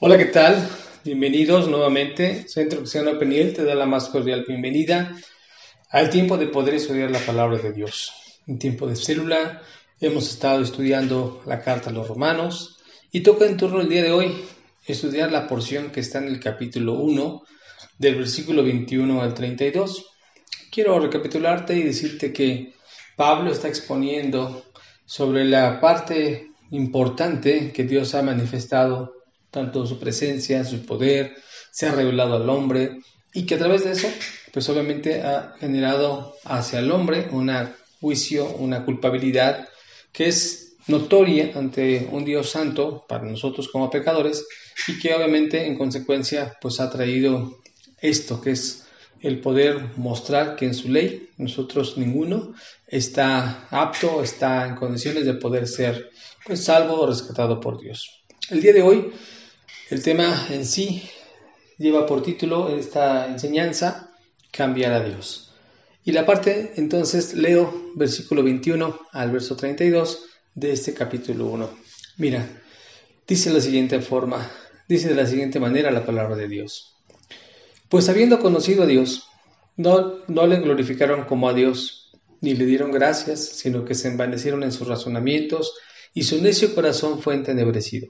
Hola, ¿qué tal? Bienvenidos nuevamente. Centro Cristiano Peniel te da la más cordial bienvenida al tiempo de poder estudiar la palabra de Dios. En tiempo de célula hemos estado estudiando la carta a los romanos y toca en turno el día de hoy estudiar la porción que está en el capítulo 1 del versículo 21 al 32. Quiero recapitularte y decirte que Pablo está exponiendo sobre la parte importante que Dios ha manifestado tanto su presencia, su poder, se ha revelado al hombre y que a través de eso, pues obviamente ha generado hacia el hombre un juicio, una culpabilidad que es notoria ante un Dios santo para nosotros como pecadores y que obviamente en consecuencia pues ha traído esto que es el poder mostrar que en su ley nosotros ninguno está apto, está en condiciones de poder ser pues salvo o rescatado por Dios. El día de hoy el tema en sí lleva por título esta enseñanza, cambiar a Dios. Y la parte, entonces, leo versículo 21 al verso 32 de este capítulo 1. Mira, dice de la siguiente forma, dice de la siguiente manera la palabra de Dios. Pues habiendo conocido a Dios, no, no le glorificaron como a Dios, ni le dieron gracias, sino que se envanecieron en sus razonamientos, y su necio corazón fue entenebrecido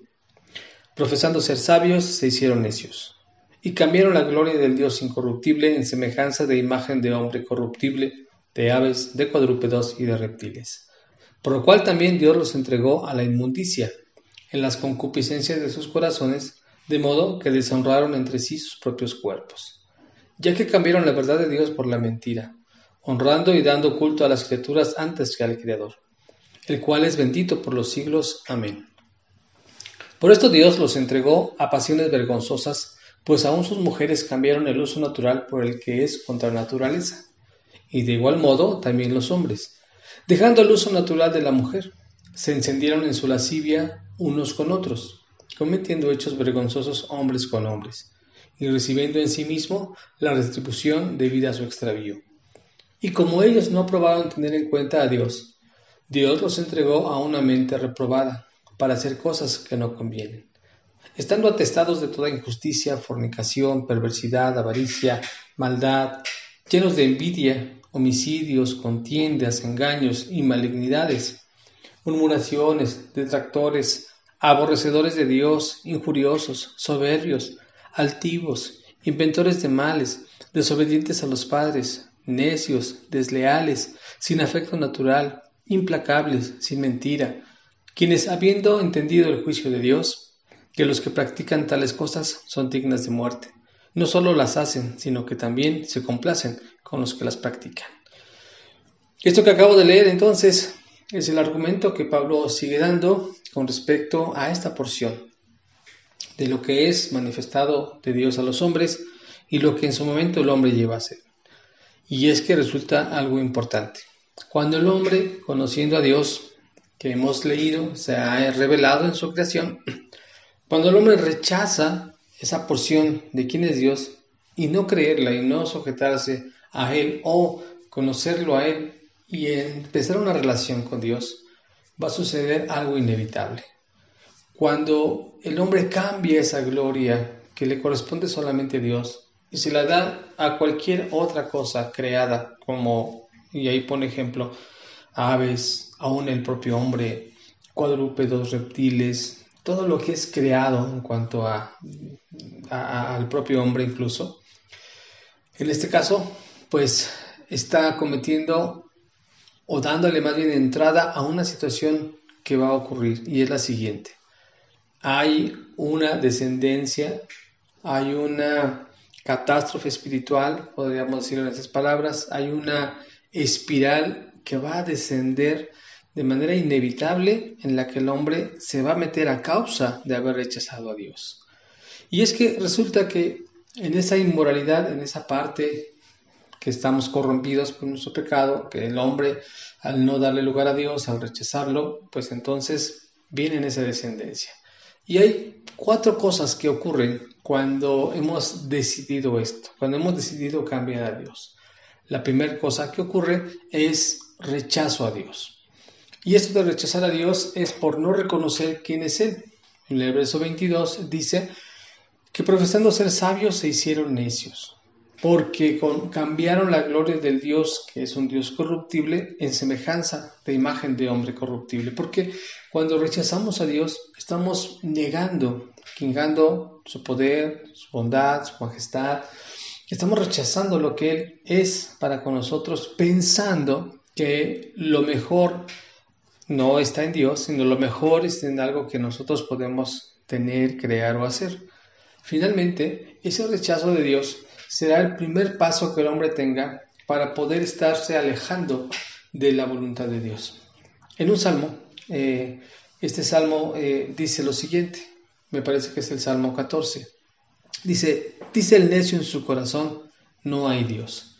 profesando ser sabios, se hicieron necios, y cambiaron la gloria del Dios incorruptible en semejanza de imagen de hombre corruptible, de aves, de cuadrúpedos y de reptiles. Por lo cual también Dios los entregó a la inmundicia, en las concupiscencias de sus corazones, de modo que deshonraron entre sí sus propios cuerpos, ya que cambiaron la verdad de Dios por la mentira, honrando y dando culto a las criaturas antes que al Creador, el cual es bendito por los siglos. Amén. Por esto Dios los entregó a pasiones vergonzosas, pues aún sus mujeres cambiaron el uso natural por el que es contra naturaleza, y de igual modo también los hombres, dejando el uso natural de la mujer, se encendieron en su lascivia unos con otros, cometiendo hechos vergonzosos hombres con hombres, y recibiendo en sí mismo la retribución debida a su extravío. Y como ellos no aprobaron tener en cuenta a Dios, Dios los entregó a una mente reprobada para hacer cosas que no convienen, estando atestados de toda injusticia, fornicación, perversidad, avaricia, maldad, llenos de envidia, homicidios, contiendas, engaños y malignidades, murmuraciones, detractores, aborrecedores de Dios, injuriosos, soberbios, altivos, inventores de males, desobedientes a los padres, necios, desleales, sin afecto natural, implacables, sin mentira, quienes habiendo entendido el juicio de Dios, que los que practican tales cosas son dignas de muerte, no solo las hacen, sino que también se complacen con los que las practican. Esto que acabo de leer entonces es el argumento que Pablo sigue dando con respecto a esta porción de lo que es manifestado de Dios a los hombres y lo que en su momento el hombre lleva a hacer. Y es que resulta algo importante. Cuando el hombre, conociendo a Dios, que hemos leído se ha revelado en su creación, cuando el hombre rechaza esa porción de quién es Dios y no creerla y no sujetarse a Él o conocerlo a Él y empezar una relación con Dios, va a suceder algo inevitable. Cuando el hombre cambia esa gloria que le corresponde solamente a Dios y se la da a cualquier otra cosa creada, como, y ahí pone ejemplo, aves, aún el propio hombre, cuadrúpedos, reptiles, todo lo que es creado en cuanto a, al propio hombre incluso. En este caso, pues está cometiendo o dándole más bien entrada a una situación que va a ocurrir y es la siguiente. Hay una descendencia, hay una catástrofe espiritual, podríamos decirlo en esas palabras, hay una espiral que va a descender de manera inevitable en la que el hombre se va a meter a causa de haber rechazado a Dios. Y es que resulta que en esa inmoralidad, en esa parte que estamos corrompidos por nuestro pecado, que el hombre al no darle lugar a Dios, al rechazarlo, pues entonces viene en esa descendencia. Y hay cuatro cosas que ocurren cuando hemos decidido esto, cuando hemos decidido cambiar a Dios. La primera cosa que ocurre es rechazo a Dios. Y esto de rechazar a Dios es por no reconocer quién es Él. En el verso 22 dice que profesando ser sabios se hicieron necios, porque cambiaron la gloria del Dios, que es un Dios corruptible, en semejanza de imagen de hombre corruptible. Porque cuando rechazamos a Dios, estamos negando, negando su poder, su bondad, su majestad. Estamos rechazando lo que Él es para con nosotros, pensando que lo mejor no está en Dios, sino lo mejor está en algo que nosotros podemos tener, crear o hacer. Finalmente, ese rechazo de Dios será el primer paso que el hombre tenga para poder estarse alejando de la voluntad de Dios. En un salmo, eh, este salmo eh, dice lo siguiente, me parece que es el Salmo 14. Dice, dice el necio en su corazón, no hay Dios.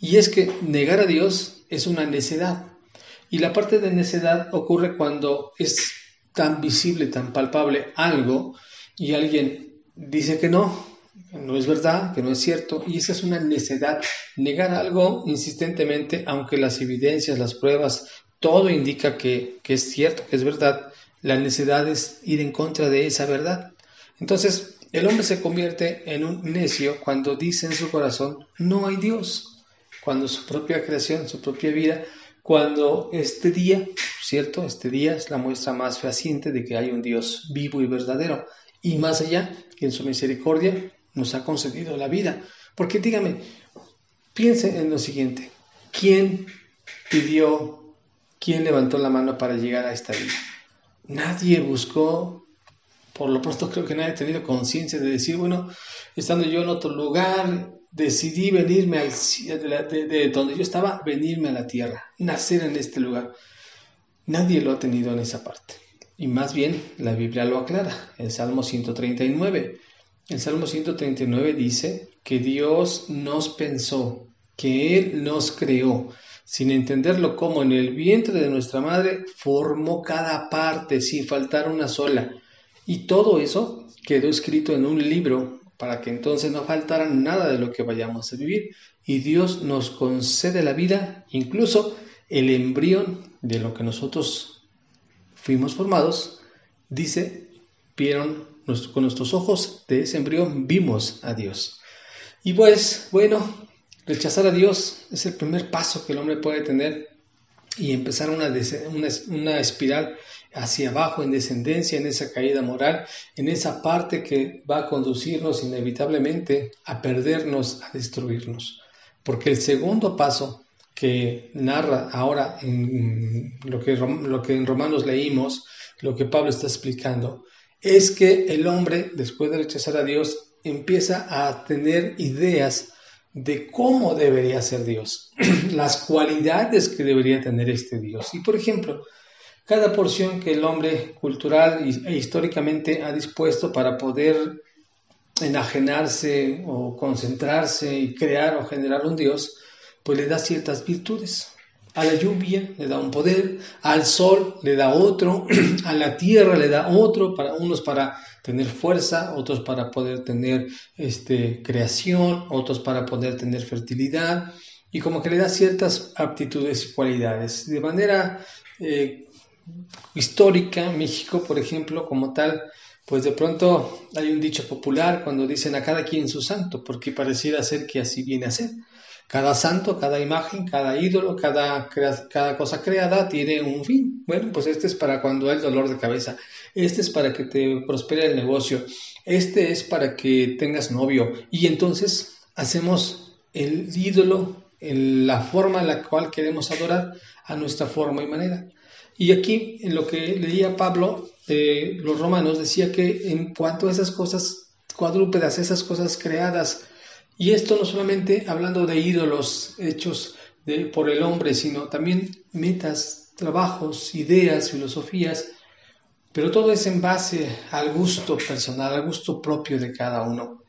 Y es que negar a Dios es una necedad. Y la parte de necedad ocurre cuando es tan visible, tan palpable algo y alguien dice que no, no es verdad, que no es cierto, y esa es una necedad. Negar algo insistentemente, aunque las evidencias, las pruebas, todo indica que, que es cierto, que es verdad, la necedad es ir en contra de esa verdad. Entonces, el hombre se convierte en un necio cuando dice en su corazón, no hay Dios, cuando su propia creación, su propia vida, cuando este día, ¿cierto? Este día es la muestra más fehaciente de que hay un Dios vivo y verdadero y más allá, que en su misericordia nos ha concedido la vida. Porque dígame, piense en lo siguiente, ¿quién pidió, quién levantó la mano para llegar a esta vida? Nadie buscó, por lo pronto creo que nadie ha tenido conciencia de decir, bueno, estando yo en otro lugar, decidí venirme al, de, de donde yo estaba, venirme a la tierra, nacer en este lugar. Nadie lo ha tenido en esa parte. Y más bien la Biblia lo aclara, el Salmo 139. El Salmo 139 dice que Dios nos pensó, que Él nos creó, sin entenderlo como en el vientre de nuestra madre formó cada parte sin faltar una sola. Y todo eso quedó escrito en un libro para que entonces no faltara nada de lo que vayamos a vivir. Y Dios nos concede la vida, incluso el embrión de lo que nosotros fuimos formados, dice, vieron con nuestros ojos de ese embrión, vimos a Dios. Y pues, bueno, rechazar a Dios es el primer paso que el hombre puede tener y empezar una, una, una, espiral hacia abajo en descendencia, en esa caída moral, en esa parte que va a conducirnos inevitablemente a perdernos, a destruirnos. Porque el segundo paso que narra ahora en lo que, lo que en Romanos leímos, lo que Pablo está explicando, es que el hombre, después de rechazar a Dios, empieza a tener ideas de cómo debería ser Dios, las cualidades que debería tener este Dios. Y por ejemplo, cada porción que el hombre cultural e históricamente ha dispuesto para poder enajenarse o concentrarse y crear o generar un Dios, pues le da ciertas virtudes. A la lluvia le da un poder, al sol le da otro, a la tierra le da otro, para unos para tener fuerza, otros para poder tener este, creación, otros para poder tener fertilidad, y como que le da ciertas aptitudes y cualidades. De manera eh, histórica, México, por ejemplo, como tal, pues de pronto hay un dicho popular cuando dicen a cada quien su santo, porque pareciera ser que así viene a ser. Cada santo, cada imagen, cada ídolo, cada, cada cosa creada tiene un fin. Bueno, pues este es para cuando hay dolor de cabeza. Este es para que te prospere el negocio. Este es para que tengas novio. Y entonces hacemos el ídolo en la forma en la cual queremos adorar a nuestra forma y manera. Y aquí, en lo que leía Pablo, eh, los romanos decía que en cuanto a esas cosas cuadrúpedas, esas cosas creadas, y esto no solamente hablando de ídolos hechos por el hombre, sino también metas, trabajos, ideas, filosofías, pero todo es en base al gusto personal, al gusto propio de cada uno.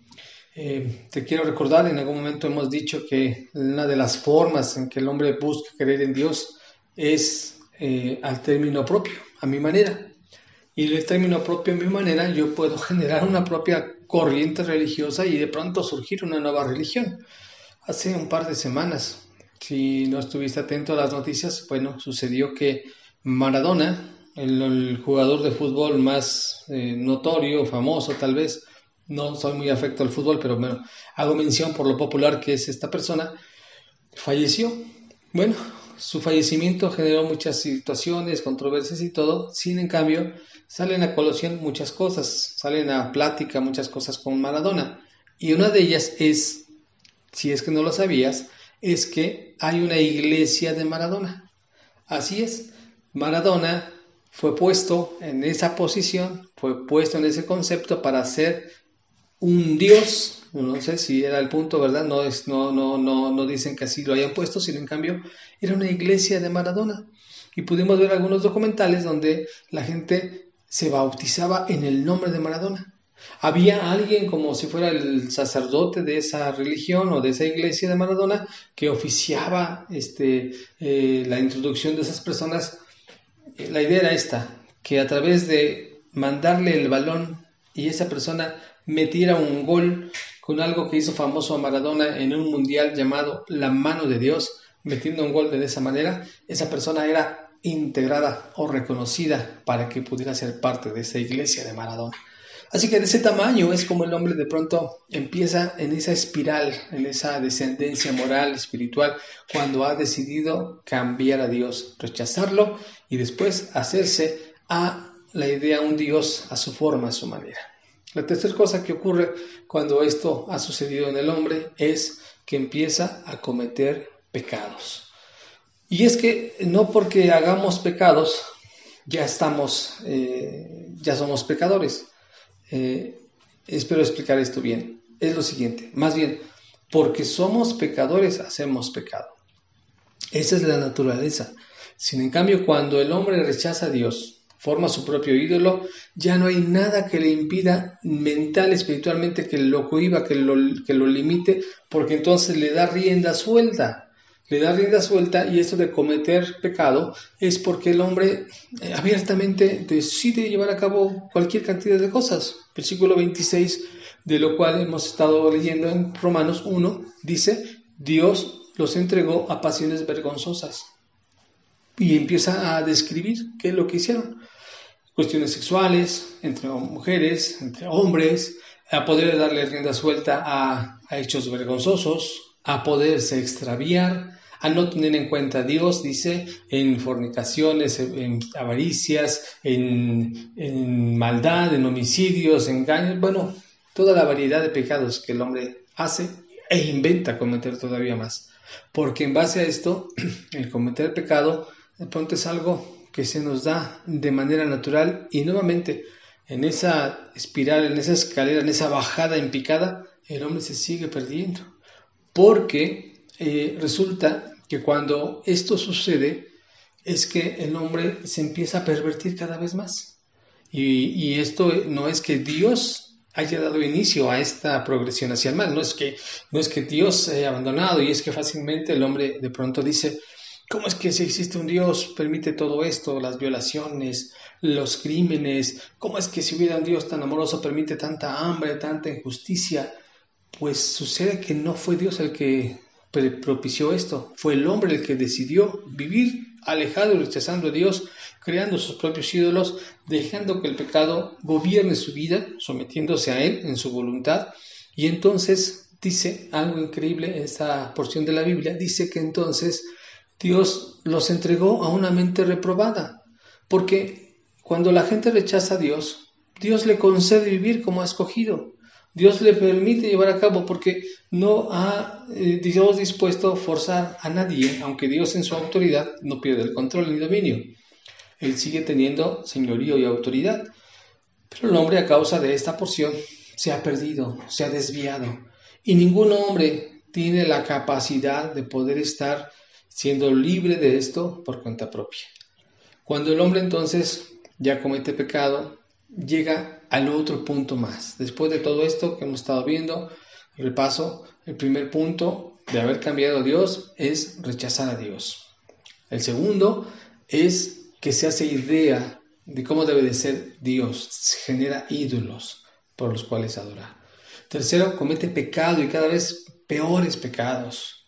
Eh, te quiero recordar, en algún momento hemos dicho que una de las formas en que el hombre busca creer en Dios es eh, al término propio, a mi manera. Y el término propio, a mi manera, yo puedo generar una propia corriente religiosa y de pronto surgir una nueva religión. Hace un par de semanas, si no estuviste atento a las noticias, bueno, sucedió que Maradona, el, jugador de fútbol más eh, notorio, famoso tal vez, no soy muy afecto al fútbol, pero bueno, hago mención por lo popular que es esta persona, falleció. Bueno, su fallecimiento generó muchas situaciones, controversias y todo, sin en cambio salen a colación muchas cosas, salen a plática muchas cosas con Maradona. Y una de ellas es, si es que no lo sabías, es que hay una iglesia de Maradona. Así es, Maradona fue puesto en esa posición, fue puesto en ese concepto para ser un Dios, no sé si era el punto, ¿verdad? No, es, no, no, no, no dicen que así lo hayan puesto, sino en cambio era una iglesia de Maradona. Y pudimos ver algunos documentales donde la gente se bautizaba en el nombre de Maradona. Había alguien como si fuera el sacerdote de esa religión o de esa iglesia de Maradona que oficiaba este, eh, la introducción de esas personas. La idea era esta, que a través de mandarle el balón y esa persona metiera un gol con algo que hizo famoso a Maradona en un mundial llamado La mano de Dios, metiendo un gol de esa manera, esa persona era integrada o reconocida para que pudiera ser parte de esa iglesia de Maradona. Así que de ese tamaño es como el hombre de pronto empieza en esa espiral, en esa descendencia moral, espiritual, cuando ha decidido cambiar a Dios, rechazarlo y después hacerse a la idea un Dios a su forma, a su manera. La tercera cosa que ocurre cuando esto ha sucedido en el hombre es que empieza a cometer pecados. Y es que no porque hagamos pecados ya estamos, eh, ya somos pecadores. Eh, espero explicar esto bien. Es lo siguiente, más bien, porque somos pecadores hacemos pecado. Esa es la naturaleza. Sin en cambio, cuando el hombre rechaza a Dios, forma su propio ídolo, ya no hay nada que le impida mental, espiritualmente, que lo cohiba, que lo, que lo limite, porque entonces le da rienda suelta. Le da rienda suelta y esto de cometer pecado es porque el hombre eh, abiertamente decide llevar a cabo cualquier cantidad de cosas. Versículo 26, de lo cual hemos estado leyendo en Romanos 1, dice, Dios los entregó a pasiones vergonzosas y empieza a describir qué es lo que hicieron. Cuestiones sexuales, entre mujeres, entre hombres, a poder darle rienda suelta a, hechos vergonzosos, a poderse extraviar, a no tener en cuenta a Dios, dice, en fornicaciones, en avaricias, en, en maldad, en homicidios, engaños, bueno, toda la variedad de pecados que el hombre hace e inventa cometer todavía más. Porque en base a esto, el cometer pecado de pronto es algo que se nos da de manera natural y nuevamente en esa espiral, en esa escalera, en esa bajada en picada, el hombre se sigue perdiendo. Porque eh, resulta que cuando esto sucede es que el hombre se empieza a pervertir cada vez más. Y, y esto no es que Dios haya dado inicio a esta progresión hacia el mal, no es que, no es que Dios haya abandonado y es que fácilmente el hombre de pronto dice, ¿Cómo es que si existe un Dios permite todo esto, las violaciones, los crímenes? ¿Cómo es que si hubiera un Dios tan amoroso permite tanta hambre, tanta injusticia? Pues sucede que no fue Dios el que propició esto, fue el hombre el que decidió vivir alejado y rechazando a Dios, creando sus propios ídolos, dejando que el pecado gobierne su vida, sometiéndose a él en su voluntad. Y entonces dice algo increíble en esta porción de la Biblia, dice que entonces Dios los entregó a una mente reprobada, porque cuando la gente rechaza a Dios, Dios le concede vivir como ha escogido. Dios le permite llevar a cabo porque no ha eh, Dios dispuesto a forzar a nadie, aunque Dios en su autoridad no pierde el control ni dominio. Él sigue teniendo señorío y autoridad. Pero el hombre a causa de esta porción se ha perdido, se ha desviado. Y ningún hombre tiene la capacidad de poder estar siendo libre de esto por cuenta propia. Cuando el hombre entonces ya comete pecado, llega al otro punto más. Después de todo esto que hemos estado viendo, repaso, el primer punto de haber cambiado a Dios es rechazar a Dios. El segundo es que se hace idea de cómo debe de ser Dios, se genera ídolos por los cuales adorar. Tercero, comete pecado y cada vez peores pecados.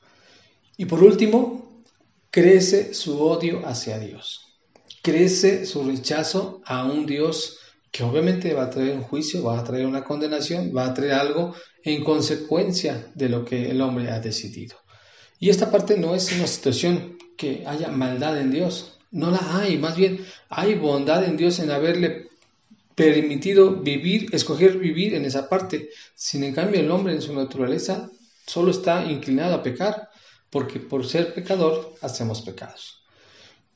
Y por último, crece su odio hacia Dios, crece su rechazo a un Dios que obviamente va a traer un juicio, va a traer una condenación, va a traer algo en consecuencia de lo que el hombre ha decidido. Y esta parte no es una situación que haya maldad en Dios, no la hay, más bien hay bondad en Dios en haberle permitido vivir, escoger vivir en esa parte. Sin en cambio el hombre en su naturaleza solo está inclinado a pecar, porque por ser pecador hacemos pecados.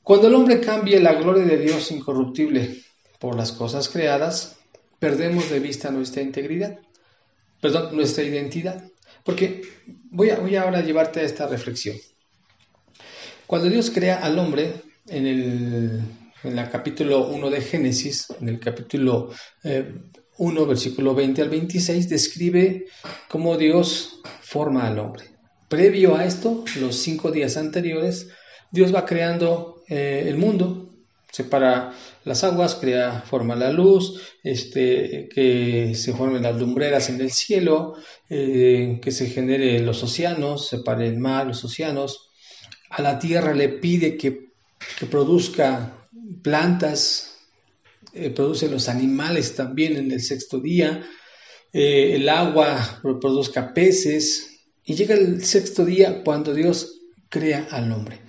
Cuando el hombre cambia la gloria de Dios incorruptible por las cosas creadas, perdemos de vista nuestra integridad, perdón, nuestra identidad. Porque voy, a, voy ahora a llevarte a esta reflexión. Cuando Dios crea al hombre, en el, en el capítulo 1 de Génesis, en el capítulo 1, eh, versículo 20 al 26, describe cómo Dios forma al hombre. Previo a esto, los cinco días anteriores, Dios va creando eh, el mundo, separa las aguas, crea, forma la luz, este, que se formen las lumbreras en el cielo, eh, que se genere los océanos, separe el mar, los océanos. A la tierra le pide que, produzca plantas, eh, produce los animales también en el sexto día, el agua produzca peces, y llega el sexto día cuando Dios crea al hombre.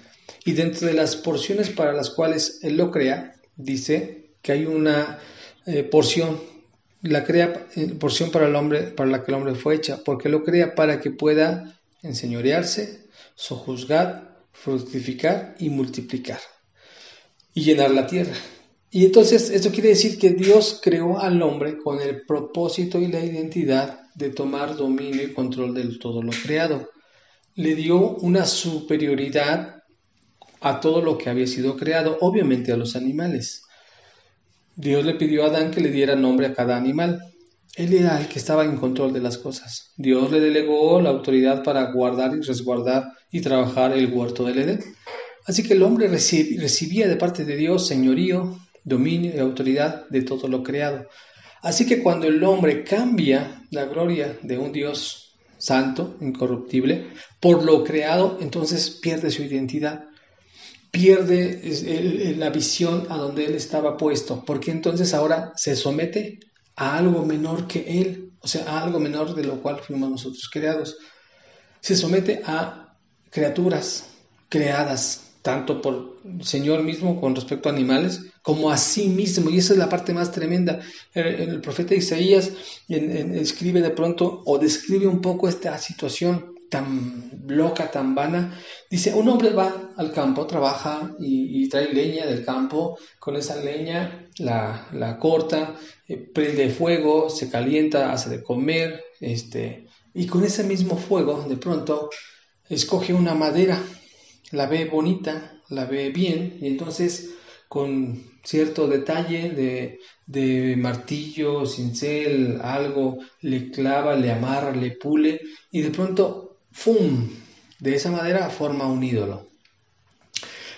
Y dentro de las porciones para las cuales Él lo crea, dice que hay una eh, porción, la crea eh, porción para el hombre, para la que el hombre fue hecha, porque lo crea para que pueda enseñorearse, sojuzgar, fructificar y multiplicar y llenar la tierra. Y entonces esto quiere decir que Dios creó al hombre con el propósito y la identidad de tomar dominio y control de todo lo creado. Le dio una superioridad a todo lo que había sido creado, obviamente a los animales. Dios le pidió a Adán que le diera nombre a cada animal. Él era el que estaba en control de las cosas. Dios le delegó la autoridad para guardar y resguardar y trabajar el huerto del Edén. Así que el hombre recibía de parte de Dios señorío, dominio y autoridad de todo lo creado. Así que cuando el hombre cambia la gloria de un Dios santo, incorruptible, por lo creado, entonces pierde su identidad, pierde la visión a donde él estaba puesto, porque entonces ahora se somete a algo menor que él, o sea, a algo menor de lo cual fuimos nosotros creados. Se somete a criaturas creadas tanto por el Señor mismo con respecto a animales, como a sí mismo. Y esa es la parte más tremenda. El, profeta Isaías escribe de pronto o describe un poco esta situación tan loca, tan vana. Dice, un hombre va al campo, trabaja y, trae leña del campo, con esa leña la, corta, eh, prende fuego, se calienta, hace de comer, este, y con ese mismo fuego de pronto escoge una madera la ve bonita, la ve bien, y entonces con cierto detalle de, de martillo, cincel, algo, le clava, le amarra, le pule, y de pronto, ¡fum! De esa madera forma un ídolo.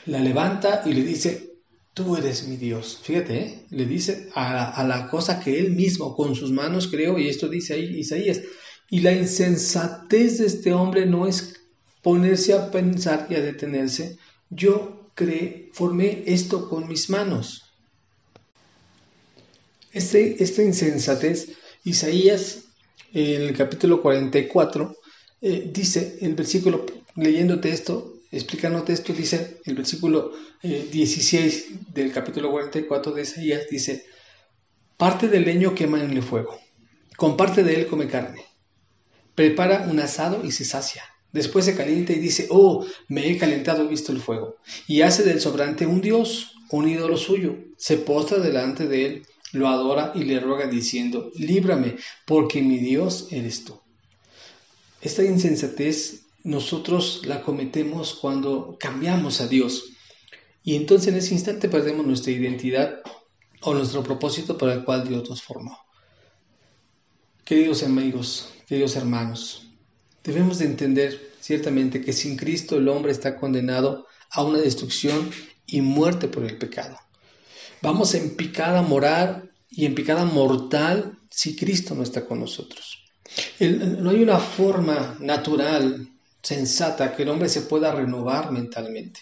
La levanta y le dice, tú eres mi Dios. Fíjate, ¿eh? le dice a, a, la cosa que él mismo con sus manos creó, y esto dice ahí Isaías. Y la insensatez de este hombre no es ponerse a pensar y a detenerse, yo creé, formé esto con mis manos. Este, esta insensatez, Isaías, en el capítulo 44, eh, dice el versículo, leyéndote esto, explicándote esto, dice el versículo 16 eh, del capítulo 44 de Isaías, dice, parte del leño quema en el fuego, con parte de él come carne, prepara un asado y se sacia Después se calienta y dice, oh, me he calentado visto el fuego. Y hace del sobrante un dios, un ídolo suyo. Se postra delante de él, lo adora y le ruega diciendo, líbrame, porque mi Dios eres tú. Esta insensatez nosotros la cometemos cuando cambiamos a Dios. Y entonces en ese instante perdemos nuestra identidad o nuestro propósito para el cual Dios nos formó. Queridos amigos, queridos hermanos, Debemos de entender ciertamente que sin Cristo el hombre está condenado a una destrucción y muerte por el pecado. Vamos en picada moral y en picada mortal si Cristo no está con nosotros. no hay una forma natural, sensata, que el hombre se pueda renovar mentalmente.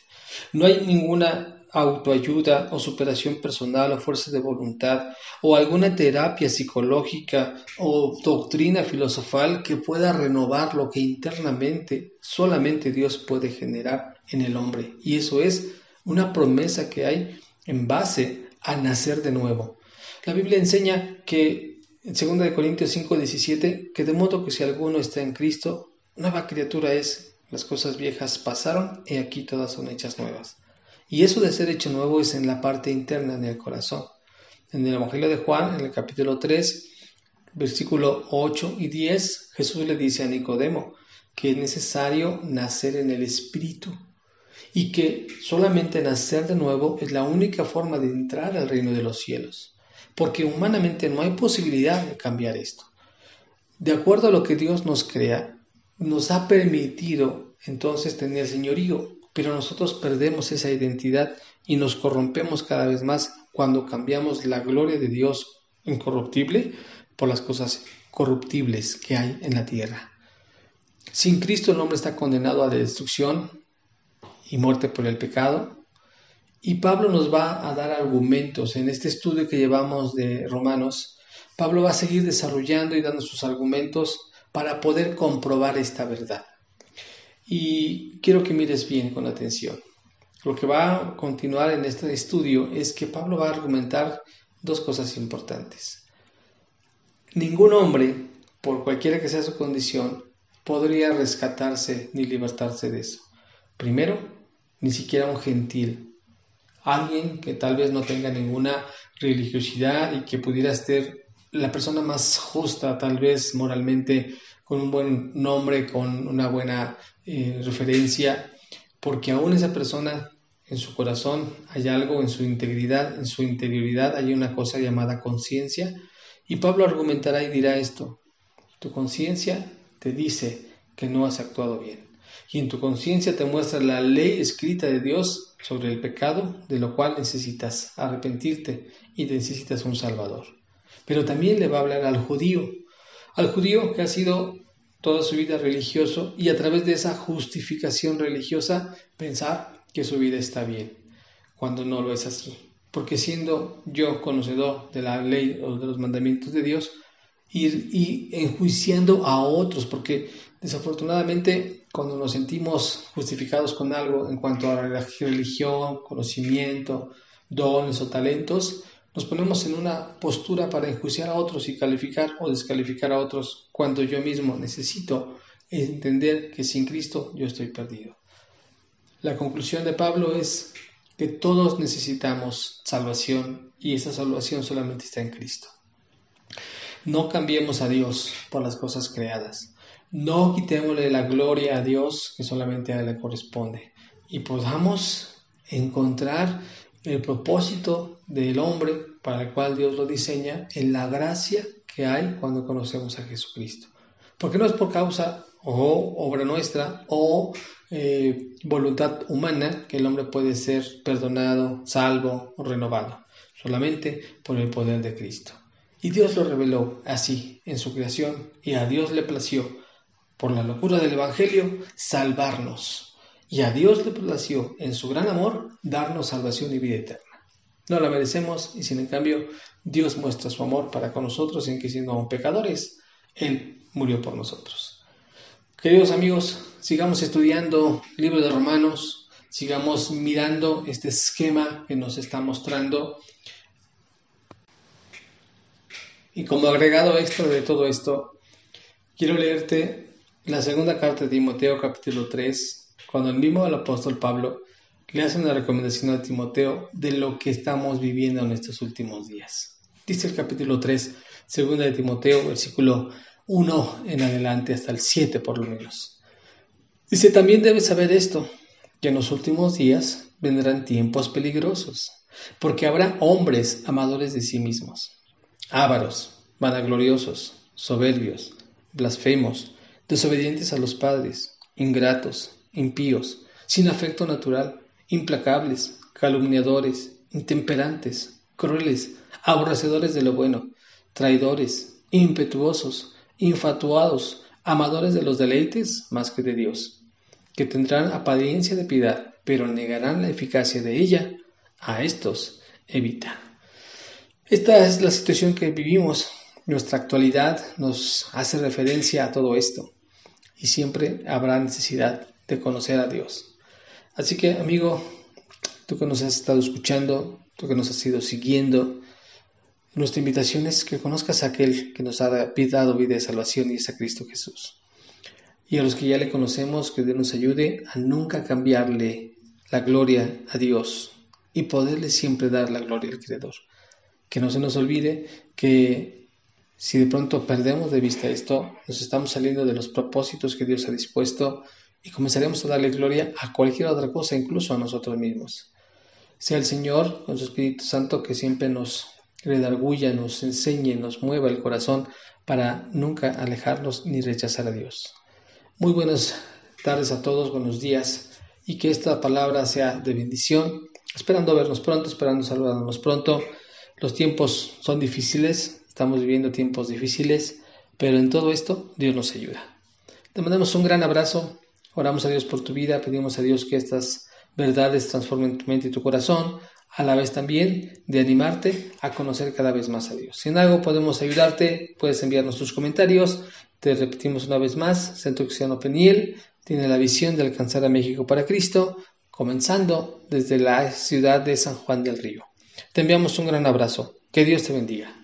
No hay ninguna autoayuda o superación personal o fuerza de voluntad o alguna terapia psicológica o doctrina filosofal que pueda renovar lo que internamente solamente Dios puede generar en el hombre. Y eso es una promesa que hay en base a nacer de nuevo. La Biblia enseña que en 2 Corintios 5:17 que de modo que si alguno está en Cristo, nueva criatura es, las cosas viejas pasaron y aquí todas son hechas nuevas. Y eso de ser hecho nuevo es en la parte interna, en el corazón. En el Evangelio de Juan, en el capítulo 3, versículo 8 y 10, Jesús le dice a Nicodemo que es necesario nacer en el Espíritu y que solamente nacer de nuevo es la única forma de entrar al reino de los cielos, porque humanamente no hay posibilidad de cambiar esto. De acuerdo a lo que Dios nos crea, nos ha permitido entonces tener señorío, pero nosotros perdemos esa identidad y nos corrompemos cada vez más cuando cambiamos la gloria de Dios incorruptible por las cosas corruptibles que hay en la tierra. Sin Cristo el hombre está condenado a la destrucción y muerte por el pecado. Y Pablo nos va a dar argumentos en este estudio que llevamos de Romanos. Pablo va a seguir desarrollando y dando sus argumentos para poder comprobar esta verdad. Y quiero que mires bien con atención. Lo que va a continuar en este estudio es que Pablo va a argumentar dos cosas importantes. Ningún hombre, por cualquiera que sea su condición, podría rescatarse ni libertarse de eso. Primero, ni siquiera un gentil, alguien que tal vez no tenga ninguna religiosidad y que pudiera ser la persona más justa, tal vez moralmente, con un buen nombre, con una buena eh, referencia, porque aún esa persona en su corazón hay algo, en su integridad, en su interioridad hay una cosa llamada conciencia. Y Pablo argumentará y dirá esto, tu conciencia te dice que no has actuado bien. Y en tu conciencia te muestra la ley escrita de Dios sobre el pecado, de lo cual necesitas arrepentirte y necesitas un Salvador. Pero también le va a hablar al judío, al judío que ha sido toda su vida religioso y a través de esa justificación religiosa pensar que su vida está bien, cuando no lo es así. Porque siendo yo conocedor de la ley o de los mandamientos de Dios, ir y enjuiciando a otros, porque desafortunadamente cuando nos sentimos justificados con algo en cuanto a religión, conocimiento, dones o talentos, nos ponemos en una postura para enjuiciar a otros y calificar o descalificar a otros cuando yo mismo necesito entender que sin Cristo yo estoy perdido. La conclusión de Pablo es que todos necesitamos salvación y esa salvación solamente está en Cristo. No cambiemos a Dios por las cosas creadas. No quitémosle la gloria a Dios que solamente a Él le corresponde y podamos encontrar el propósito del hombre para el cual Dios lo diseña en la gracia que hay cuando conocemos a Jesucristo. Porque no es por causa o obra nuestra o eh, voluntad humana que el hombre puede ser perdonado, salvo o renovado, solamente por el poder de Cristo. Y Dios lo reveló así en su creación y a Dios le plació, por la locura del Evangelio, salvarnos y a Dios le plació, en su gran amor, darnos salvación y vida eterna. No la merecemos y sin en cambio Dios muestra su amor para con nosotros en que siendo aún pecadores, Él murió por nosotros. Queridos amigos, sigamos estudiando el libro de Romanos, sigamos mirando este esquema que nos está mostrando. Y como agregado extra de todo esto, quiero leerte la segunda carta de Timoteo capítulo 3, cuando el mismo el apóstol Pablo le hace una recomendación a Timoteo de lo que estamos viviendo en estos últimos días. Dice el capítulo 3, segunda de Timoteo, versículo 1 en adelante hasta el 7 por lo menos. Dice, también debes saber esto, que en los últimos días vendrán tiempos peligrosos, porque habrá hombres amadores de sí mismos, ávaros, vanagloriosos, soberbios, blasfemos, desobedientes a los padres, ingratos, impíos, sin afecto natural, implacables, calumniadores, intemperantes, crueles, aborrecedores de lo bueno, traidores, impetuosos, infatuados, amadores de los deleites más que de Dios, que tendrán apariencia de piedad, pero negarán la eficacia de ella, a estos evita. Esta es la situación que vivimos. Nuestra actualidad nos hace referencia a todo esto y siempre habrá necesidad de conocer a Dios. Así que, amigo, tú que nos has estado escuchando, tú que nos has ido siguiendo, nuestra invitación es que conozcas a aquel que nos ha dado vida de salvación y es a Cristo Jesús. Y a los que ya le conocemos, que Dios nos ayude a nunca cambiarle la gloria a Dios y poderle siempre dar la gloria al Creador. Que no se nos olvide que si de pronto perdemos de vista esto, nos estamos saliendo de los propósitos que Dios ha dispuesto y comenzaremos a darle gloria a cualquier otra cosa, incluso a nosotros mismos. Sea el Señor con su Espíritu Santo que siempre nos redarguya, nos enseñe, nos mueva el corazón para nunca alejarnos ni rechazar a Dios. Muy buenas tardes a todos, buenos días y que esta palabra sea de bendición. Esperando vernos pronto, esperando saludarnos pronto. Los tiempos son difíciles, estamos viviendo tiempos difíciles, pero en todo esto Dios nos ayuda. Te mandamos un gran abrazo, oramos a Dios por tu vida, pedimos a Dios que estas verdades transformen tu mente y tu corazón, a la vez también de animarte a conocer cada vez más a Dios. Si en algo podemos ayudarte, puedes enviarnos tus comentarios. Te repetimos una vez más, Centro Cristiano Peniel tiene la visión de alcanzar a México para Cristo, comenzando desde la ciudad de San Juan del Río. Te enviamos un gran abrazo. Que Dios te bendiga.